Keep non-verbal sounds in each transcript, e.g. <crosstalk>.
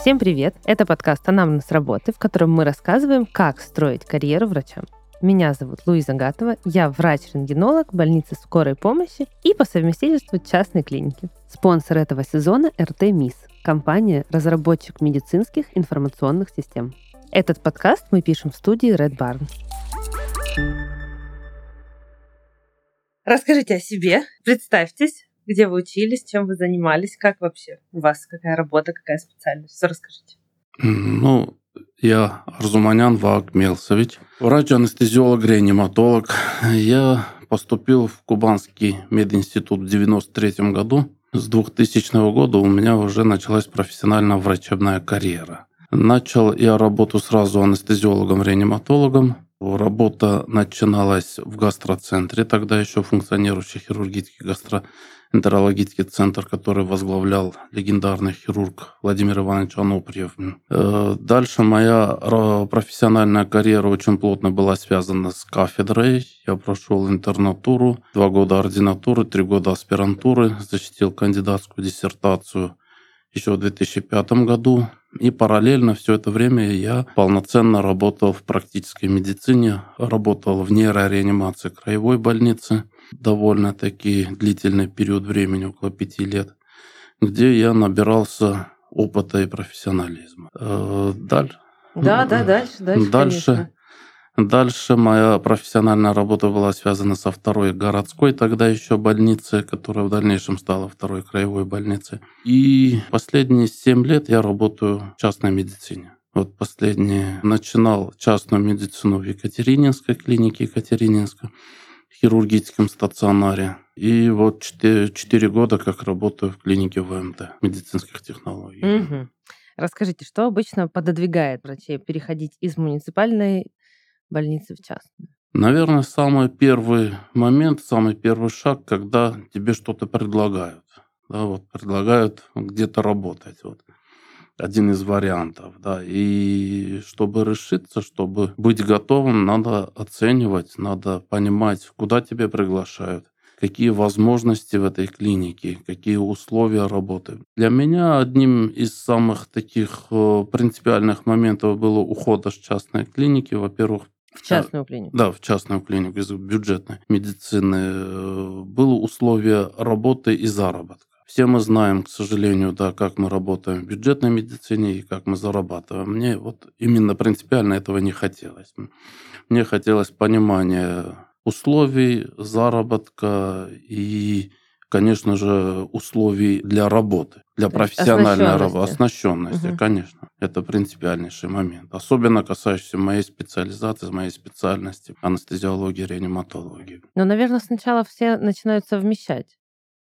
Всем привет! Это подкаст «Анамнез работы», в котором мы рассказываем, как строить карьеру врача. Меня зовут Луиза Гатова, я врач-рентгенолог больницы скорой помощи и по совместительству частной клиники. Спонсор этого сезона – РТ МИС, компания разработчик медицинских информационных систем. Этот подкаст мы пишем в студии Red Barn. Расскажите о себе, представьтесь, где вы учились, чем вы занимались, как вообще у вас, какая работа, какая специальность. Все расскажите. Ну, я Арзуманян Ваг Мелсович, врач-анестезиолог, реаниматолог. Я поступил в Кубанский мединститут в 93 году. С 2000 года у меня уже началась профессиональная врачебная карьера. Начал я работу сразу анестезиологом-реаниматологом. Работа начиналась в гастроцентре, тогда еще функционирующий хирургический гастроцентр энтерологический центр, который возглавлял легендарный хирург Владимир Иванович Аноприев. Э, дальше моя профессиональная карьера очень плотно была связана с кафедрой. Я прошел интернатуру, два года ординатуры, три года аспирантуры, защитил кандидатскую диссертацию еще в 2005 году. И параллельно все это время я полноценно работал в практической медицине, работал в нейрореанимации краевой больницы – довольно-таки длительный период времени, около пяти лет, где я набирался опыта и профессионализма. Э, дальше. Да, да, дальше, дальше. Дальше. Дальше моя профессиональная работа была связана со второй городской тогда еще больницей, которая в дальнейшем стала второй краевой больницей. И последние семь лет я работаю в частной медицине. Вот последние начинал частную медицину в Екатерининской клинике Екатерининска хирургическом стационаре. И вот 4, 4 года как работаю в клинике ВМТ, медицинских технологий. Угу. Расскажите, что обычно пододвигает врачей переходить из муниципальной больницы в частную? Наверное, самый первый момент, самый первый шаг, когда тебе что-то предлагают. Да, вот предлагают где-то работать. Вот один из вариантов, да. И чтобы решиться, чтобы быть готовым, надо оценивать, надо понимать, куда тебя приглашают, какие возможности в этой клинике, какие условия работы. Для меня одним из самых таких э, принципиальных моментов было ухода с частной клиники. Во-первых, в частную клинику? Да, в частную клинику из бюджетной медицины. Было условие работы и заработка. Все мы знаем, к сожалению, да, как мы работаем в бюджетной медицине и как мы зарабатываем. Мне вот именно принципиально этого не хотелось. Мне хотелось понимания условий заработка и, конечно же, условий для работы, для профессиональной работы, оснащенности, угу. конечно. Это принципиальнейший момент. Особенно касающийся моей специализации, моей специальности анестезиологии, реаниматологии. Но, наверное, сначала все начинают совмещать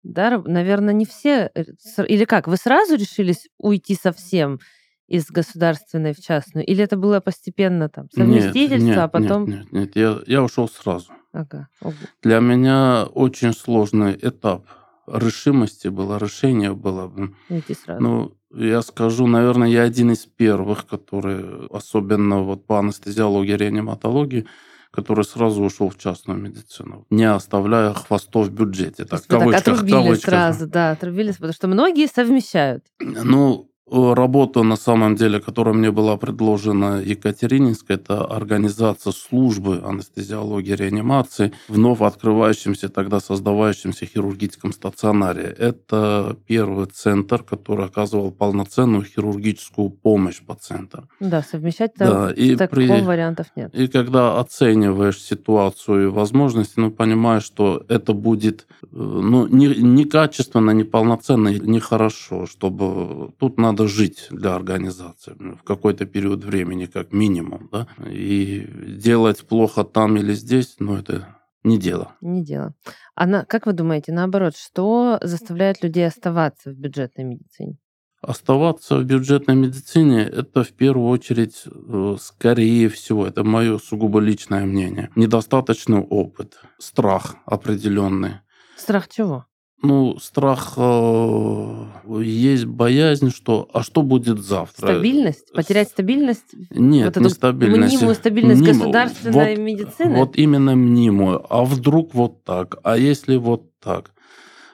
да, наверное, не все... Э, или как, вы сразу решились уйти совсем из государственной в частную? Или это было постепенно там совместительство, нет, нет, а потом... Нет, нет, нет, я, я ушел сразу. Ага. Ого. Для меня очень сложный этап решимости было, решение было. Уйти сразу. Ну, я скажу, наверное, я один из первых, которые, особенно вот по анестезиологии, реаниматологии, который сразу ушел в частную медицину, не оставляя хвостов в бюджете. Так, в кавычках, так отрубили кавычках. сразу, да, отрубились, потому что многие совмещают. Ну, работа, на самом деле, которая мне была предложена Екатерининской, это организация службы анестезиологии и реанимации в вновь открывающемся, тогда создавающемся хирургическом стационаре. Это первый центр, который оказывал полноценную хирургическую помощь пациентам. Да, совмещать да, и такого при... вариантов нет. И когда оцениваешь ситуацию и возможности, ну, понимаешь, что это будет э, ну, не, некачественно, неполноценно, нехорошо, чтобы тут надо надо жить для организации в какой-то период времени, как минимум. Да? И делать плохо там или здесь, ну, это не дело. Не дело. А на, как вы думаете, наоборот, что заставляет людей оставаться в бюджетной медицине? Оставаться в бюджетной медицине – это в первую очередь, э, скорее всего, это мое сугубо личное мнение, недостаточный опыт, страх определенный. Страх чего? Ну, страх, э, есть боязнь, что, а что будет завтра? Стабильность? Потерять стабильность? Нет, вот не стабильность. Мнимую стабильность Мнимо- государственной вот- медицины? Вот именно мнимую. А вдруг вот так? А если вот так?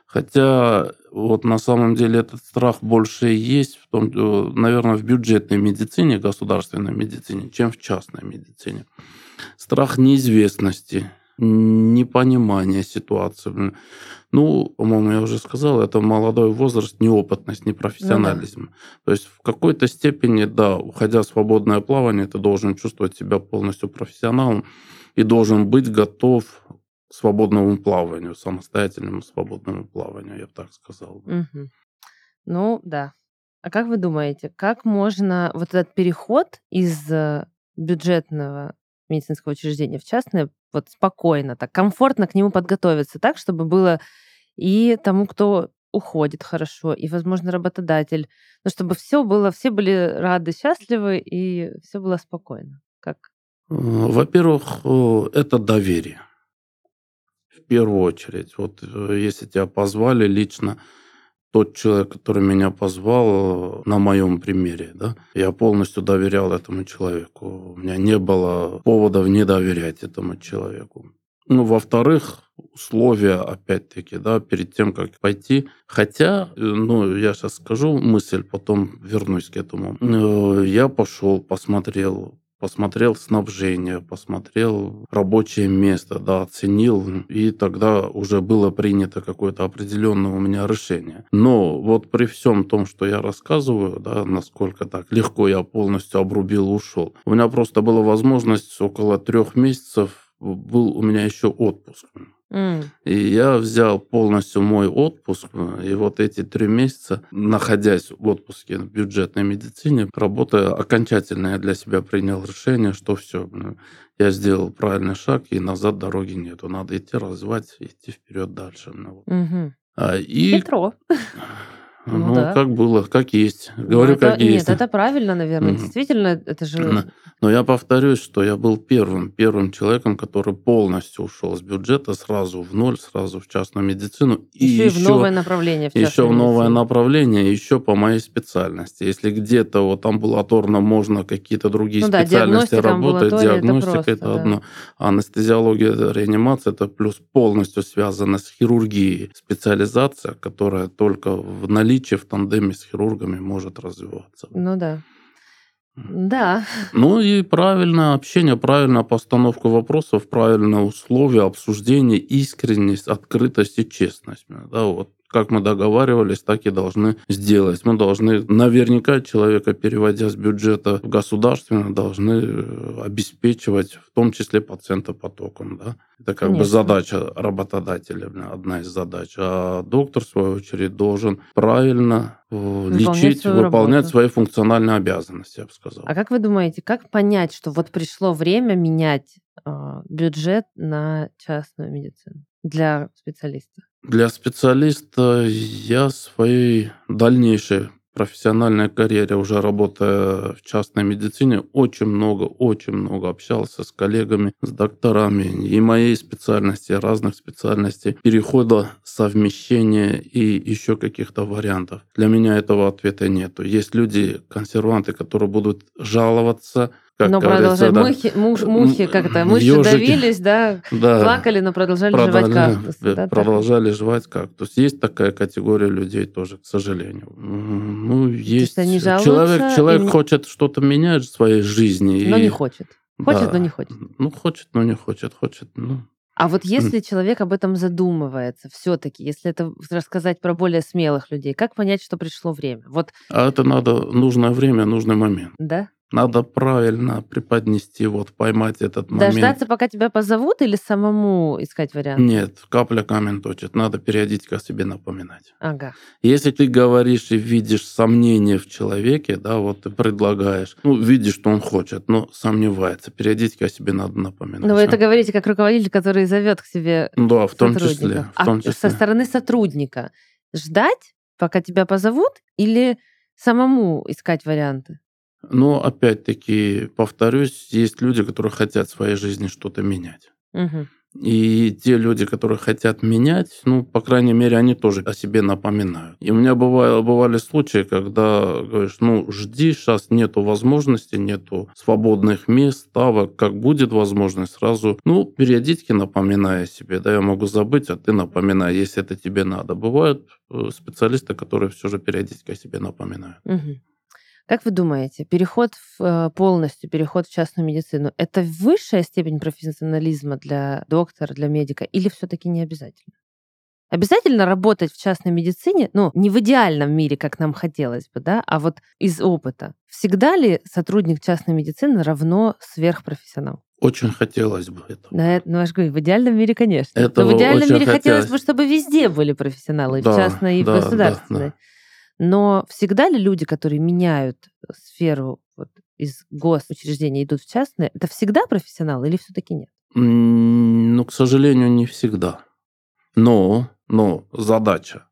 Хотя вот на самом деле этот страх больше есть, в том, э, наверное, в бюджетной медицине, государственной медицине, чем в частной медицине. Страх неизвестности, непонимания ситуации. Ну, по-моему, я уже сказал, это молодой возраст, неопытность, непрофессионализм. То есть в какой-то степени, да, уходя в свободное плавание, ты должен чувствовать себя полностью профессионалом и должен быть готов к свободному плаванию, самостоятельному свободному плаванию, я бы так сказал. Мгм. Ну, да. А как вы думаете, как можно вот этот переход из э, бюджетного медицинского учреждения в частное вот спокойно, так комфортно к нему подготовиться, так, чтобы было и тому, кто уходит хорошо, и, возможно, работодатель, ну, чтобы все было, все были рады, счастливы, и все было спокойно. Как? Во-первых, э, это доверие. В первую очередь. Вот э, если тебя позвали лично, тот человек, который меня позвал, э, на моем примере, да, я полностью доверял этому человеку. У меня не было поводов не доверять этому человеку. Ну, во-вторых, условия, опять-таки, да, перед тем, как пойти. Хотя, э, ну, я сейчас скажу мысль, потом вернусь к этому. Э, Я пошел, посмотрел, посмотрел снабжение, посмотрел рабочее место, да, оценил, и тогда уже было принято какое-то определенное у меня решение. Но вот при всем том, что я рассказываю, да, насколько так легко я полностью обрубил и ушел, у меня просто была возможность около трех месяцев был у меня еще отпуск. И я взял полностью мой отпуск, и вот эти три месяца, находясь в отпуске в бюджетной медицине, работая, окончательно я для себя принял решение, что все, я сделал правильный шаг, и назад дороги нету. Надо идти развивать, идти вперед дальше. Ну, вот. А, И, Хитро. <laughs> ну, Ну да. как было, как есть. Ну, Говорю, это- как есть. Нет, это правильно, наверное. Мгм. Действительно, это же... Но- я повторюсь, что я был первым, первым человеком, который полностью ушел с бюджета сразу в ноль, сразу в частную медицину. еще и в новое направление. В еще в новое медицине. направление, еще по моей специальности. Если где-то вот амбулаторно можно какие-то другие Ну да, специальности диагностика, работать, это диагностика это, просто, да. одно. А анестезиология, реанимация это плюс полностью связано с хирургией. Специализация, которая только в наличии, в тандеме с хирургами может развиваться. Ну да. Да. Ну и правильное общение, правильная постановка вопросов, правильные условия обсуждения, искренность, открытость и честность. Да, вот как мы договаривались, так и должны сделать. Мы должны, наверняка, человека, переводя с бюджета в государственный, должны э, обеспечивать, в том числе пациентопотоком. Да? Это как бы Конечно. задача работодателя, одна из задач. А доктор, в свою очередь, должен правильно э, Выполнять лечить, свою выполнять работу. свои функциональные обязанности, я бы сказал. А как вы думаете, как понять, что вот пришло время менять а, бюджет на частную медицину для специалиста? Для специалиста я своей дальнейшей профессиональной карьере, уже работая в частной медицине, очень много, очень много общался с коллегами, с докторами и моей специальности, разных специальностей, перехода, совмещения и еще каких-то вариантов. Для меня этого ответа нету. Есть люди, консерванты, которые будут жаловаться, как но продолжать. да, Мухи, муж- мухи как-то, мыши ёжики. давились, да, да, плакали, но продолжали жевать продолжали, кактус. да, так? продолжали жевать кактус. Есть такая категория людей тоже, к сожалению. Ну, есть. они жалуются человек человек и хочет что-то менять в своей жизни. Но и- не хочет. Хочет, да. но не хочет. Ну, хочет, но не хочет. Хочет, ну... А вот если человек об этом задумывается, все-таки, если это рассказать про более смелых людей, как понять, что пришло время? Вот, А это надо нужное время, нужный момент. да? Надо правильно преподнести, вот поймать этот момент. Дождаться, пока тебя позовут, или самому искать вариант? Нет, капля камень точит. Надо периодически о себе напоминать. Ага. Если ты говоришь и видишь сомнения в человеке, да, вот ты предлагаешь, ну, видишь, что он хочет, но сомневается, периодически о себе надо напоминать. Но Ну, вы это А? говорите как руководитель, который зовет к себе Да, в том числе. В а том со числе. стороны сотрудника ждать, пока тебя позовут, или самому искать варианты? Но, опять-таки, повторюсь, есть люди, которые хотят в своей жизни что-то менять. И те люди, которые хотят менять, ну, по крайней мере, они тоже о себе напоминают. И у меня бывало, бывали случаи, когда говоришь, ну, жди, сейчас нету возможности, нету свободных мест, ставок, как будет возможность, сразу, ну, периодически напоминая себе, да, я могу забыть, а ты напоминай, если это тебе надо. Бывают э, специалисты, которые все же периодически о себе напоминают. Угу. Как вы думаете, переход в, э, полностью, переход в частную медицину, это высшая степень профессионализма для доктора, для медика, или все-таки не обязательно? Обязательно работать в частной медицине, ну, не в идеальном мире, как нам хотелось бы, да, а вот из опыта. Всегда ли сотрудник частной медицины равно сверхпрофессионал? Очень хотелось бы этого. Да, ну, я же говорю, в идеальном мире, конечно. Этого Но в идеальном мире хотелось. хотелось бы, чтобы везде были профессионалы, да, в частной и да, в государственной. Да, да. Но всегда ли люди, которые меняют э, сферу вот, из госучреждения идут в частные, это всегда профессионалы или все-таки нет? Ну, к сожалению, не всегда. Но, но задача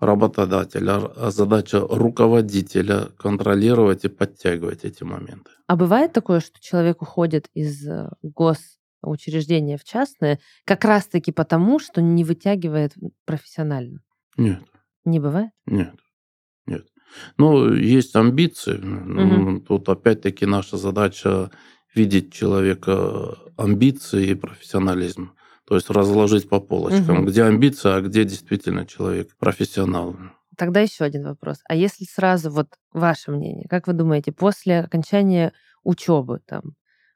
работодателя, а задача руководителя контролировать и подтягивать эти моменты. А бывает такое, что человек уходит из э, госучреждения в частное как раз-таки потому, что не вытягивает профессионально? Нет. Не бывает? Нет. Нет. Ну, есть амбиции. Угу. Тут опять-таки наша задача видеть человека амбиции и профессионализм. То есть разложить по полочкам, угу. где амбиция, а где действительно человек профессионал. Тогда еще один вопрос. А если сразу, вот ваше мнение, как вы думаете, после окончания учебы, там,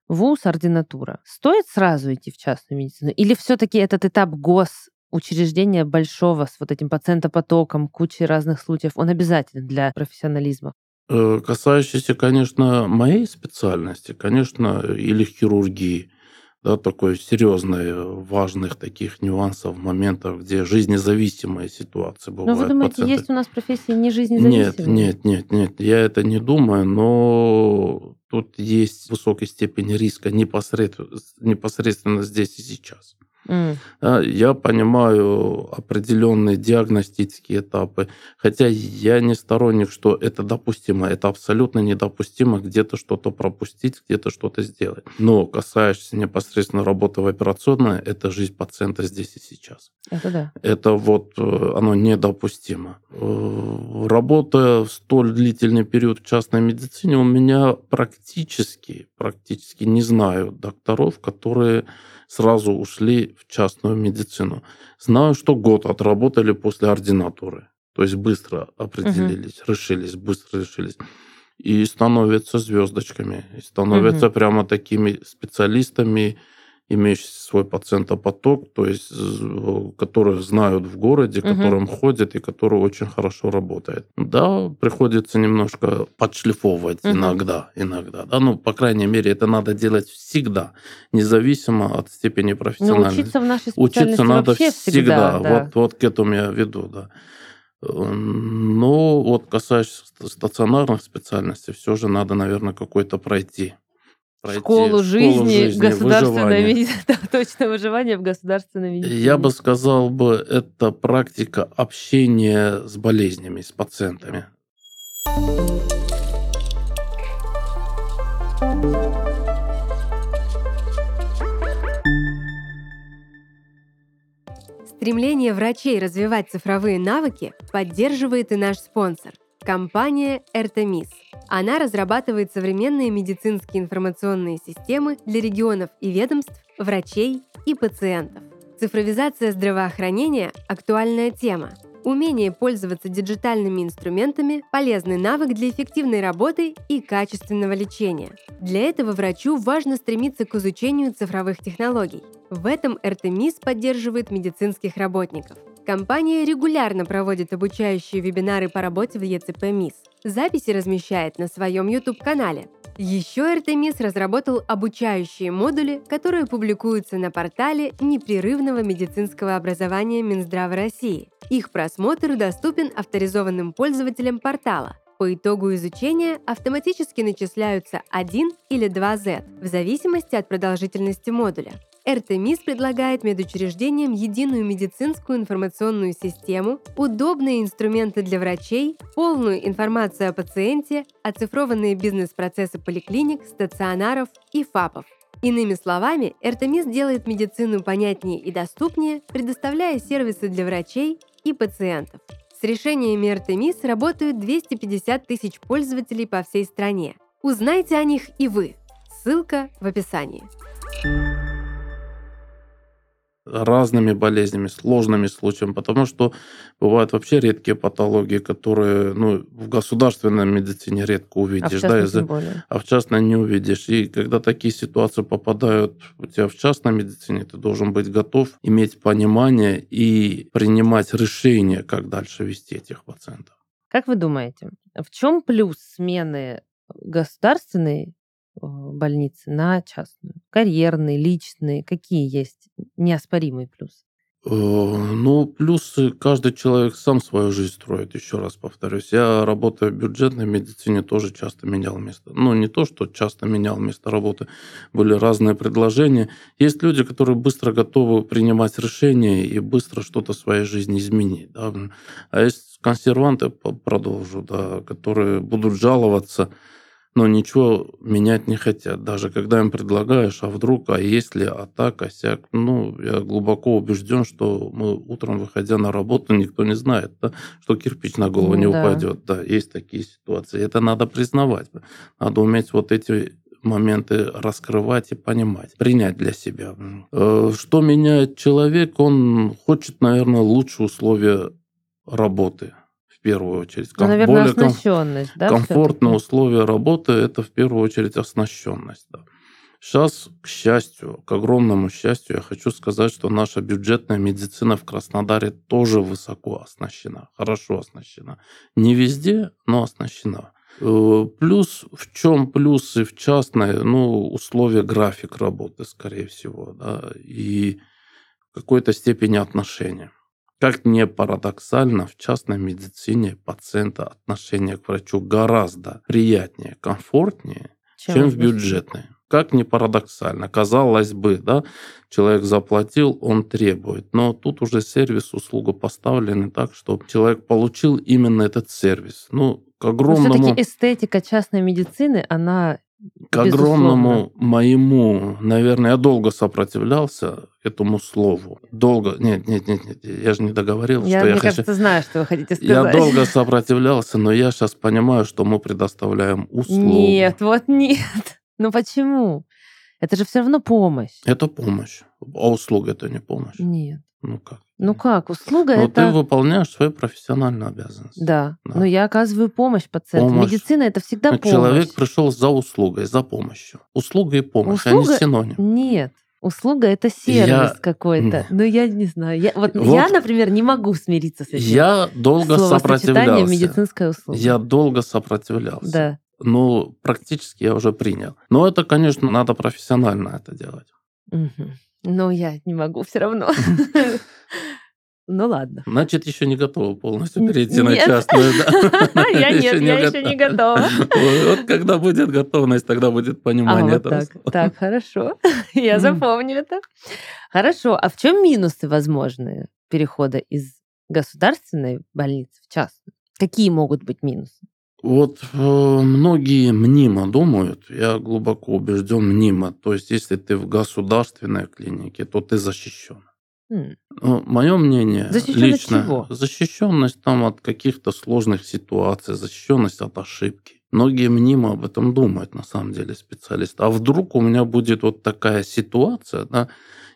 вуз, ординатура, стоит сразу идти в частную медицину? Или все-таки этот этап гос учреждение большого с вот этим пациентопотоком, кучей разных случаев, он обязателен для профессионализма? Э, касающийся, конечно, моей специальности, конечно, или хирургии, да, такой серьезной, важных таких нюансов, моментов, где жизнезависимые ситуации бывают. Но вы думаете, пациенты... есть у нас профессии не жизнезависимые? Нет, нет, нет, нет, я это не думаю, но тут есть высокая степень риска непосредственно, непосредственно здесь и сейчас. Mm. Я понимаю определенные диагностические этапы, хотя я не сторонник, что это допустимо. Это абсолютно недопустимо где-то что-то пропустить, где-то что-то сделать. Но касаешься непосредственно работы в операционной, это жизнь пациента здесь и сейчас. Это да. Это вот э, оно недопустимо. Э, работая в столь длительный период в частной медицине, у меня практически, практически не знаю докторов, которые сразу ушли в частную медицину. Знаю, что год отработали после ординатуры. То есть быстро определились, угу. решились, быстро решились. И становятся звездочками, и становятся угу. прямо такими специалистами, имеющий свой пациентопоток, то есть которые знают в городе, угу. которым ходят и который очень хорошо работает. Да, приходится немножко подшлифовывать угу. иногда, иногда. Да, ну, по крайней мере, это надо делать всегда, независимо от степени ну, профессиональности. Но учиться в нашей Учиться надо всегда. всегда. Да. Вот, вот к этому я веду, да. Но вот касаясь стационарных специальностей, все же надо, наверное, какой-то пройти пройти школу жизни, жизни государственное медицина, <laughs> да, точно выживание в государственной медицине. Я бы сказал бы, это практика общения с болезнями, с пациентами. Стремление врачей развивать цифровые навыки поддерживает и наш спонсор – Компания Эртемис. Она разрабатывает современные медицинские информационные системы для регионов и ведомств, врачей и пациентов. Цифровизация здравоохранения – актуальная тема. Умение пользоваться диджитальными инструментами – полезный навык для эффективной работы и качественного лечения. Для этого врачу важно стремиться к изучению цифровых технологий. В этом РТМИС поддерживает медицинских работников. Компания регулярно проводит обучающие вебинары по работе в ЕЦП МИС. Записи размещает на своем YouTube-канале. Еще РТМИС разработал обучающие модули, которые публикуются на портале непрерывного медицинского образования Минздрава России. Их просмотр доступен авторизованным пользователям портала. По итогу изучения автоматически начисляются 1 или 2 Z в зависимости от продолжительности модуля. РТМИС предлагает медучреждениям единую медицинскую информационную систему, удобные инструменты для врачей, полную информацию о пациенте, оцифрованные бизнес-процессы поликлиник, стационаров и ФАПов. Иными словами, Эртемис делает медицину понятнее и доступнее, предоставляя сервисы для врачей и пациентов. С решениями Эртемис работают 250 тысяч пользователей по всей стране. Узнайте о них и вы. Ссылка в описании разными болезнями, сложными случаями, потому что бывают вообще редкие патологии, которые ну, в государственной медицине редко увидишь, а в да, из-за, а в частной не увидишь. И когда такие ситуации попадают у тебя в частной медицине, ты должен быть готов иметь понимание и принимать решение, как дальше вести этих пациентов. Как вы думаете, в чем плюс смены государственной больницы на частную? Карьерные, личные, какие есть неоспоримые плюсы? Э, ну, плюсы каждый человек сам свою жизнь строит, еще раз повторюсь. Я, работая в бюджетной медицине, тоже часто менял место. Ну, не то, что часто менял место работы, были разные предложения. Есть люди, которые быстро готовы принимать решения и быстро что-то в своей жизни изменить. Да? А есть консерванты, продолжу, да, которые будут жаловаться, но ничего менять не хотят. Даже когда им предлагаешь, а вдруг, а если, а так, а сяк. Ну, я глубоко убежден, что мы утром, выходя на работу, никто не знает, да, что кирпич на голову не да. упадет. Да, есть такие ситуации. Это надо признавать. Надо уметь вот эти моменты раскрывать и понимать, принять для себя. Э, что меняет человек? Он хочет, наверное, лучшие условия работы первую очередь. Ну, наверное, более оснащенность, да? Комфортные условия работы – это в первую очередь оснащенность. Да. Сейчас, к счастью, к огромному счастью, я хочу сказать, что наша бюджетная медицина в Краснодаре тоже высоко оснащена, хорошо оснащена. Не везде, но оснащена. Э, плюс, в чем плюсы в частной, ну, условия график работы, скорее всего, да, и в какой-то степени отношения. Как не парадоксально, в частной медицине пациента отношение к врачу гораздо приятнее, комфортнее, чем, чем в бюджетной. Как не парадоксально, казалось бы, да, человек заплатил, он требует, но тут уже сервис, услуга поставлены так, что человек получил именно этот сервис. Ну, к огромному... все-таки эстетика частной медицины, она к огромному моему, наверное, я долго сопротивлялся этому слову. Долго. Нет, нет, нет, нет. Я же не договорил, я, что мне я кажется, хочу... знаю, что вы хотите сказать. Я долго сопротивлялся, но я сейчас понимаю, что мы предоставляем услугу. Нет, вот нет. <laughs> Ну почему? Это же все равно помощь. Это помощь. А услуга это не помощь. Нет. Ну как? Ну как? Услуга ну, это... ты выполняешь свою профессиональную обязанность. Да. да. Но я оказываю помощь пациенту. Помощь. Медицина это всегда помощь. Человек пришел за услугой, за помощью. Услуга и помощь, Услуга... они синоним. Нет. Услуга это сервис я... какой-то. <laughs> Ну, я не знаю. Я, вот, вот я, например, не могу смириться с этим. Я долго сопротивлялся. медицинская услуга. Я долго сопротивлялся. Да. Ну, практически я уже принял. Но это, конечно, надо профессионально это делать. Угу. Но я не могу все равно. <laughs> <laughs> Ну ладно. Значит, еще не готова полностью перейти на частную? <laughs> Я нет, я еще не готова. Вот когда будет готовность, тогда будет понимание этого. Так, хорошо. Я запомню это. Хорошо. А в чем минусы возможные перехода из государственной больницы в частную? Какие могут быть минусы? Вот э, многие мнимо думают, я глубоко убежден мнимо. То есть, если ты в государственной клинике, то ты защищен. Mm. Мое мнение защищен лично, от чего? защищенность там от каких-то сложных ситуаций, защищенность от ошибки. Многие мнимо об этом думают, на самом деле, специалисты. А вдруг у меня будет вот такая ситуация, да,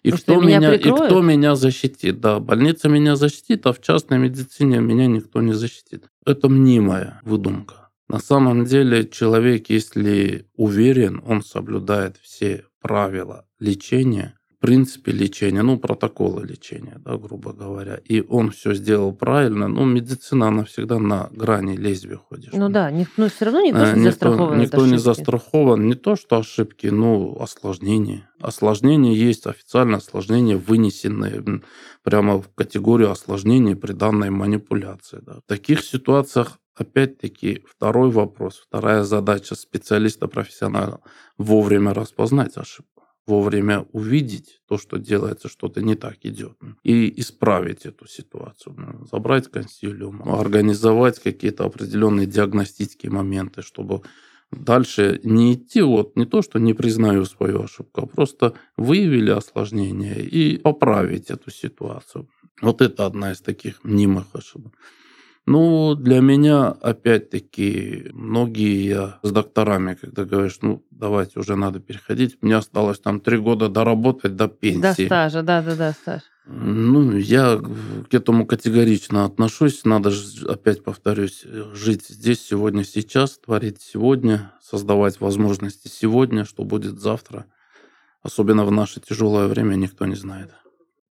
и кто, меня, меня и кто меня защитит? Да, больница меня защитит, а в частной медицине меня никто не защитит. Это мнимая выдумка. На самом деле человек, если уверен, он соблюдает все правила лечения, принципе лечения, ну, протоколы лечения, да, грубо говоря, и он все сделал правильно, ну, медицина, она всегда на грани лезвия ходишь. Ну да, но ну, все равно никто не застрахован. Никто не застрахован, не то, что ошибки, но осложнения. Осложнения есть, официально осложнения вынесенные прямо в категорию осложнений при данной манипуляции. Да. В таких ситуациях Опять-таки, второй вопрос, вторая задача специалиста-профессионала – вовремя распознать ошибку, вовремя увидеть то, что делается, что-то не так идет, и исправить эту ситуацию, забрать консилиум, организовать какие-то определенные диагностические моменты, чтобы дальше не идти, вот не то, что не признаю свою ошибку, а просто выявили осложнение и поправить эту ситуацию. Вот это одна из таких мнимых ошибок. Ну, для меня, опять-таки, многие я с докторами, когда говоришь, ну, давайте уже надо переходить, мне осталось там три года доработать до пенсии. До стажа, да-да-да, стаж. Ну, я к этому категорично отношусь. Надо же, опять повторюсь, жить здесь, сегодня, сейчас, творить сегодня, создавать возможности сегодня, что будет завтра. Особенно в наше тяжелое время никто не знает.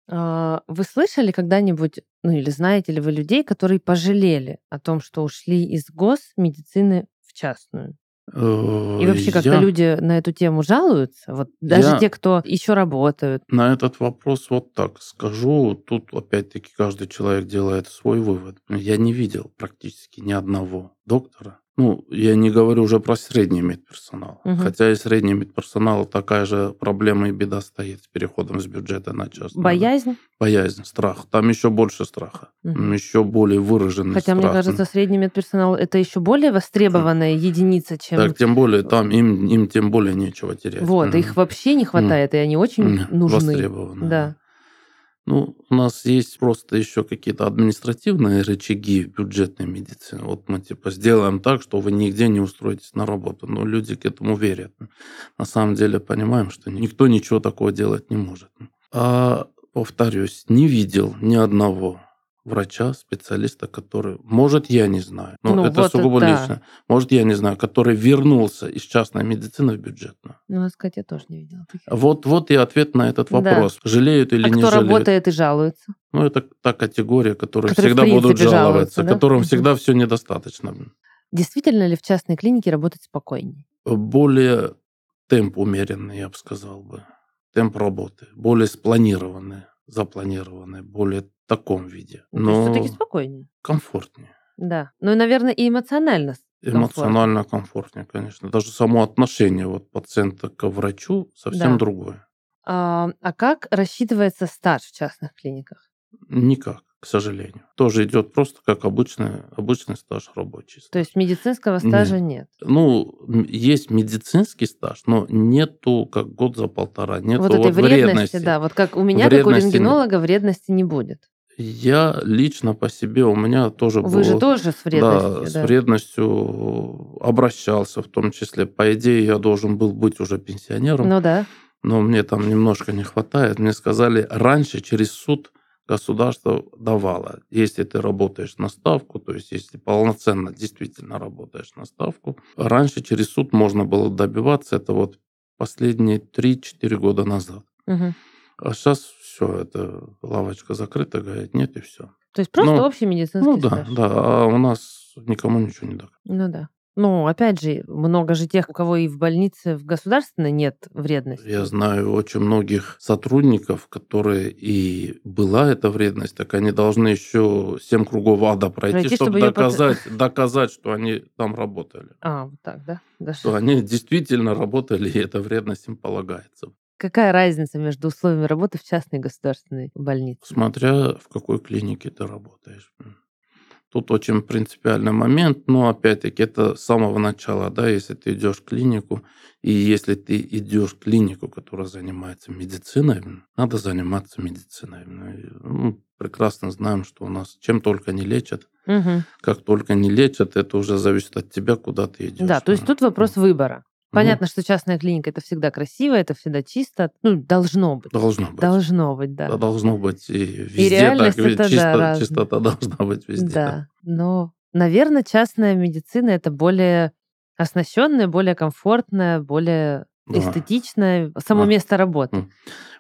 А, вы слышали когда-нибудь, ну или знаете ли вы людей, которые пожалели о том, что ушли из госмедицины в частную? И вообще как-то Я люди на эту тему жалуются? Вот даже Я те, кто еще работают. на этот вопрос вот так скажу. Тут опять-таки каждый человек делает свой вывод. Я не видел практически ни одного доктора. Ну, я не говорю уже про средний медперсонал. Мгм. Хотя и средний медперсонал такая же проблема и беда стоит с переходом с бюджета на частную. Боязнь? Боязнь, страх. Там еще больше страха. Мгм. Еще более выраженный Хотя, мне страх. кажется, средний медперсонал это еще более востребованная единица, чем... Так, тем более, там им, им тем более нечего терять. Вот, Мгм. их вообще не хватает, и они очень М, нужны. Востребованы. Да. Ну, у нас есть просто еще какие-то административные рычаги в бюджетной медицине. Вот мы типа сделаем так, что вы нигде не устроитесь на работу. Но люди к этому верят. На самом деле понимаем, что никто ничего такого делать не может. А, повторюсь, не видел ни одного врача, специалиста, который, может, я не знаю, но Ну, это вот сугубо это- лично, может, я не знаю, который вернулся из частной медицины в бюджетную. Ну, надо сказать, я тоже не видела таких. Вот, вот и ответ на этот Да. вопрос. Жалеют или а не кто жалеют? работает и жалуется? Ну, это та категория, которая всегда будут жаловаться, жалуются, да? которым всегда все недостаточно. Действительно ли в частной клинике работать спокойнее? Более темп умеренный, я бы сказал бы. Темп работы. Более спланированный, запланированный, более таком виде. Ну, Но все-таки спокойнее. комфортнее. Да. Ну и, наверное, и эмоционально. Эмоционально комфортнее, конечно. Даже само отношение вот пациента к врачу совсем Да. другое. А, а как рассчитывается стаж в частных клиниках? Никак, к сожалению. Тоже идет просто как обычный, обычный стаж рабочий. То есть медицинского стажа нет. Ну, м, есть медицинский стаж, но нету как год за полтора, нету вот этой вот вредности, да. Вот как у меня, как у Вредности нет. рентгенолога, вредности не будет. Я лично по себе, у меня тоже Вы же было- тоже с вредностью, да, с да. вредностью обращался в том числе. По идее, я должен был быть уже пенсионером, Ну да. но мне там немножко не хватает. Мне сказали, раньше через суд государство давало. Если ты работаешь на ставку, то есть если полноценно действительно работаешь на ставку, раньше через суд можно было добиваться. Это вот последние 3-4 года назад. Мгм. А сейчас все, это лавочка закрыта, говорит, нет и все. То есть просто Ну, общий медицинский Ну да, стаж. да, а у нас никому ничего не дают. Ну да. Ну, опять же, много же тех, у кого и в больнице в государственной нет вредности. Я знаю очень многих сотрудников, которые и была эта вредность, так они должны еще семь кругов ада пройти, Пройти, чтобы чтобы доказать, доказать, что они там работали. А, вот так, да? Даже. Что они действительно работали, и эта вредность им полагается. Какая разница между условиями работы в частной и государственной больнице? Смотря в какой клинике ты работаешь. Тут очень принципиальный момент, но опять-таки это с самого начала, да, если ты идешь в клинику, и если ты идешь в клинику, которая занимается медициной, надо заниматься медициной. Ну, и, ну, прекрасно знаем, что у нас чем только не лечат, Мгм. как только не лечат, это уже зависит от тебя, куда ты идешь. Да, то есть тут вопрос выбора. Понятно, что частная клиника это всегда красиво, это всегда чисто. Ну, должно быть. Должно быть. Должно быть, да. Да, должно быть и везде реальность так, это, да, чисто- разная. чистота <laughs> должна быть везде. Да. Но, наверное, частная медицина это более оснащенная, более комфортная, более Да. эстетичная, само Да. место работы.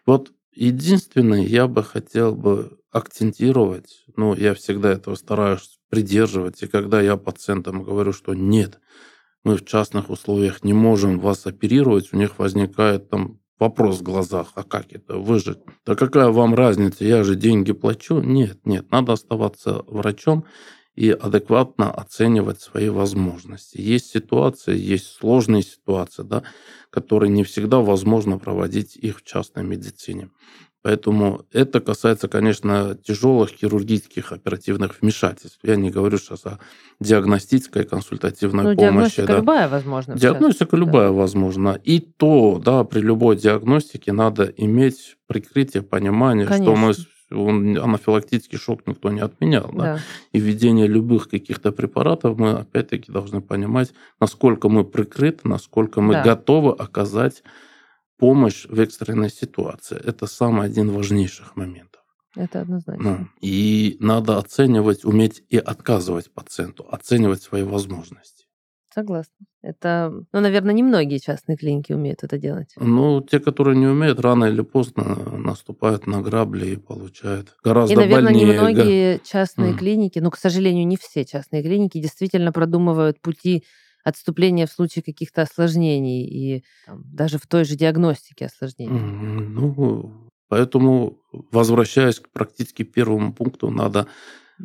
Вот единственное, я бы хотел бы акцентировать, ну, я всегда этого стараюсь придерживать, и когда я пациентам говорю, что нет, мы в частных условиях не можем вас оперировать, у них возникает там вопрос в глазах, а как это, вы же, да какая вам разница, я же деньги плачу. Нет, нет, надо оставаться врачом и адекватно оценивать свои возможности. Есть ситуации, есть сложные ситуации, да, которые не всегда возможно проводить их в частной медицине. Поэтому это касается, конечно, тяжелых хирургических оперативных вмешательств. Я не говорю сейчас о диагностической консультативной ну, помощи. Диагностика да. любая возможна. Диагностика любая да. возможна. И то, да, при любой диагностике надо иметь прикрытие, понимание, конечно. что мы он, анафилактический шок никто не отменял. Да? Да. И введение любых каких-то препаратов мы опять-таки должны понимать, насколько мы прикрыты, насколько мы да. готовы оказать помощь в экстренной ситуации. Это самый один важнейших моментов. Это однозначно. Ну, и надо оценивать, уметь и отказывать пациенту, оценивать свои возможности. Согласна. Это, ну, наверное, немногие частные клиники умеют это делать. Ну, те, которые не умеют, рано или поздно наступают на грабли и получают гораздо И, наверное, больнее. немногие частные mm. клиники, ну, к сожалению, не все частные клиники действительно продумывают пути отступления в случае каких-то осложнений и там, даже в той же диагностике осложнений. Ну, поэтому, возвращаясь к практически первому пункту, надо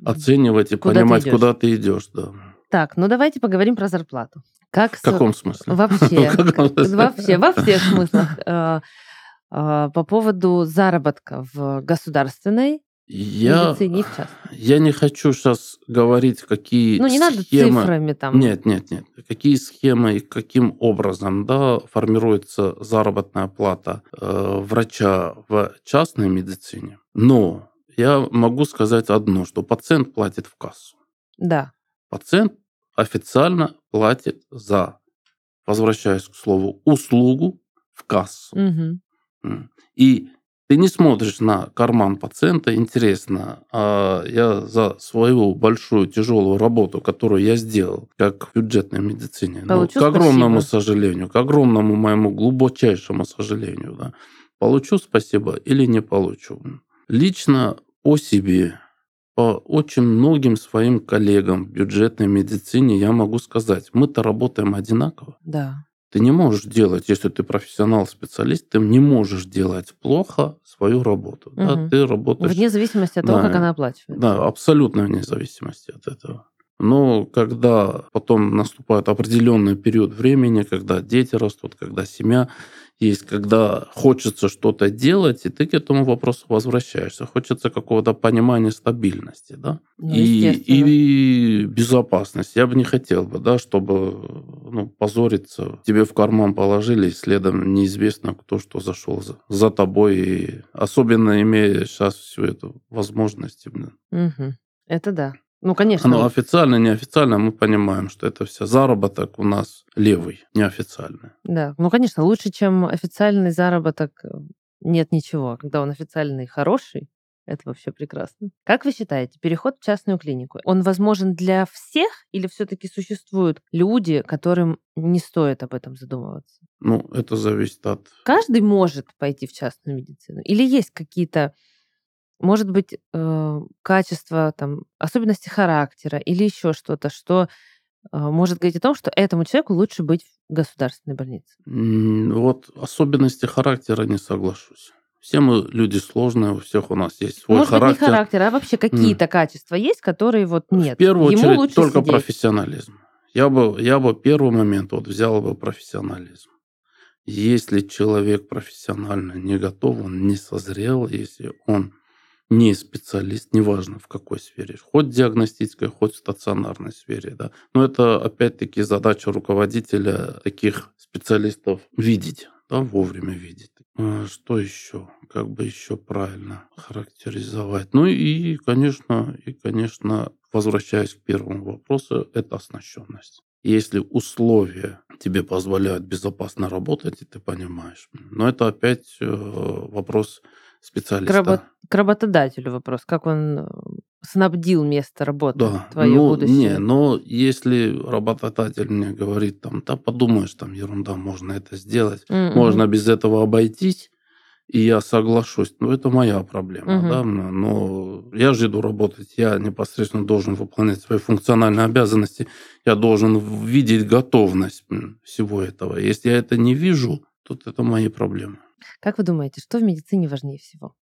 оценивать и куда понимать, ты куда ты идешь. Да. Так, ну давайте поговорим про зарплату. Как в каком смысле? <laughs> Вообще, вообще, во всех смыслах. Э, э, по поводу заработка в государственной я, медицине в. Я не хочу сейчас говорить, какие Ну, не схемы... надо цифрами там. Нет, нет, нет. Какие схемы и каким образом да, формируется заработная плата э, врача в частной медицине. Но я могу сказать одно, что пациент платит в кассу. Да. Пациент официально платит за, возвращаясь к слову, услугу в кассу. Угу. И ты не смотришь на карман пациента, интересно, а я за свою большую тяжелую работу, которую я сделал, как в бюджетной медицине, ну, к огромному спасибо. сожалению, к огромному моему глубочайшему сожалению, да, получу спасибо или не получу. Лично по себе, по очень многим своим коллегам в бюджетной медицине я могу сказать, мы-то работаем одинаково. Да. Ты не можешь делать, если ты профессионал-специалист, ты не можешь делать плохо свою работу. Угу. Да, ты работаешь... Вне зависимости от того, да, как она оплачивается. Да, абсолютно вне зависимости от этого. Но когда потом наступает определенный период времени, когда дети растут, когда семья есть, когда хочется что-то делать, и ты к этому вопросу возвращаешься. Хочется какого-то понимания стабильности, да? Ну, и, и безопасность. Я бы не хотел бы, да, чтобы ну, позориться. Тебе в карман положили, и следом неизвестно, кто что зашел за, за тобой. И особенно имея сейчас всю эту возможность. Угу. Это да. Ну, конечно. Но официально, неофициально мы понимаем, что это все заработок у нас левый, неофициальный. Да, ну, конечно, лучше, чем официальный заработок э, нет ничего. Когда он официальный хороший, это вообще прекрасно. Как вы считаете, переход в частную клинику, он возможен для всех или все-таки существуют люди, которым не стоит об этом задумываться? Ну, это зависит от... Каждый может пойти в частную медицину? Или есть какие-то может быть, э, качество, там, особенности характера или еще что-то, что э, может говорить о том, что этому человеку лучше быть в государственной больнице. Вот особенности характера не соглашусь. Все мы люди сложные, у всех у нас есть свой Может характер. Быть, не характер, а вообще какие-то mm. качества есть, которые вот нет. В первую Ему очередь только сидеть. профессионализм. Я бы, я бы первый момент вот взял бы профессионализм. Если человек профессионально не готов, он не созрел, если он не специалист, неважно в какой сфере, хоть диагностической, хоть в стационарной сфере. Да. Но это опять-таки задача руководителя таких специалистов видеть, да, вовремя видеть. А что еще? Как бы еще правильно характеризовать? Ну и, конечно, и, конечно, возвращаясь к первому вопросу, это оснащенность. Если условия тебе позволяют безопасно работать, и ты понимаешь. Но это опять э, вопрос специалиста. К, рабо- к работодателю вопрос, как он э, снабдил место работы да. твое ну, будущее. Не, но если работодатель мне говорит, там, да подумаешь, там ерунда, можно это сделать, mm-hmm. можно без этого обойтись, и я соглашусь, ну это моя проблема, mm-hmm. да, но я же иду работать, я непосредственно должен выполнять свои функциональные обязанности, я должен видеть готовность всего этого. Если я это не вижу, то это мои проблемы. Как вы думаете, что в медицине важнее всего?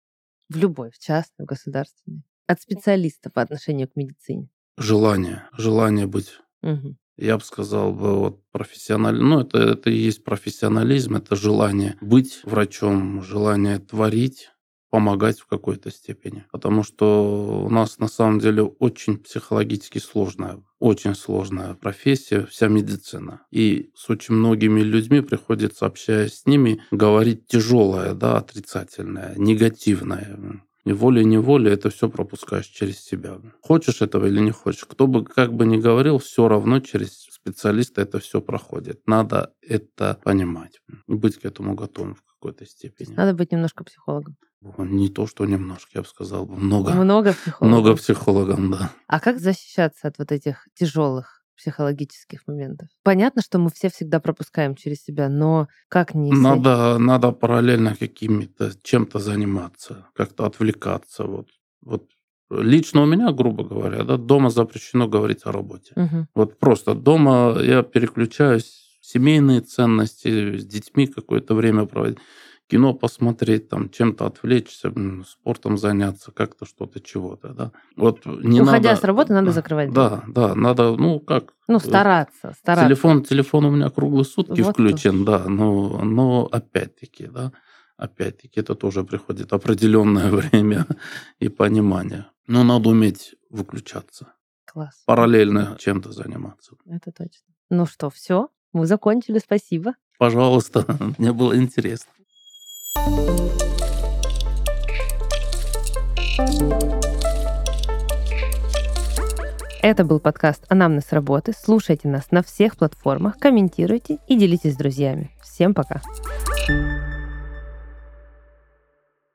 В любой, в частной, в государственной. От специалиста по отношению к медицине. Желание. Желание быть. Угу. Я бы сказал, бы, вот профессионализм. Ну, это, это и есть профессионализм, это желание быть врачом, желание творить, помогать в какой-то степени. Потому что у нас на самом деле очень психологически сложная, очень сложная профессия, вся медицина. И с очень многими людьми приходится, общаясь с ними, говорить тяжелое, да, отрицательное, негативное. И волей-неволей это все пропускаешь через себя. Хочешь этого или не хочешь. Кто бы как бы ни говорил, все равно через специалиста это все проходит. Надо это понимать и быть к этому готовым в какой-то степени. Надо быть немножко психологом. Не то, что немножко, я бы сказал, много. Много психологов. Много психологом, да. А как защищаться от вот этих тяжелых психологических моментов? Понятно, что мы все всегда пропускаем через себя, но как не... Надо, надо параллельно какими-то, чем-то заниматься, как-то отвлекаться. Вот, вот Лично у меня, грубо говоря, да, дома запрещено говорить о работе. Угу. Вот просто дома я переключаюсь, семейные ценности, с детьми какое-то время проводить, кино посмотреть, там, чем-то отвлечься, спортом заняться, как-то что-то, чего-то, да. Вот не Уходя надо... с работы, надо закрывать Да, да, надо, ну, как... Ну, стараться, стараться. Телефон, телефон у меня круглые сутки Вот включен, да, но, но опять-таки, да, опять-таки это тоже приходит определенное <laughs> время и понимание. Но надо уметь выключаться. Класс. Параллельно чем-то заниматься. Это точно. Ну что, все? Мы закончили. Спасибо. Пожалуйста, <laughs> мне было интересно. Это был подкаст «Анамнез работы». Слушайте нас на всех платформах, комментируйте и делитесь с друзьями. Всем пока. thank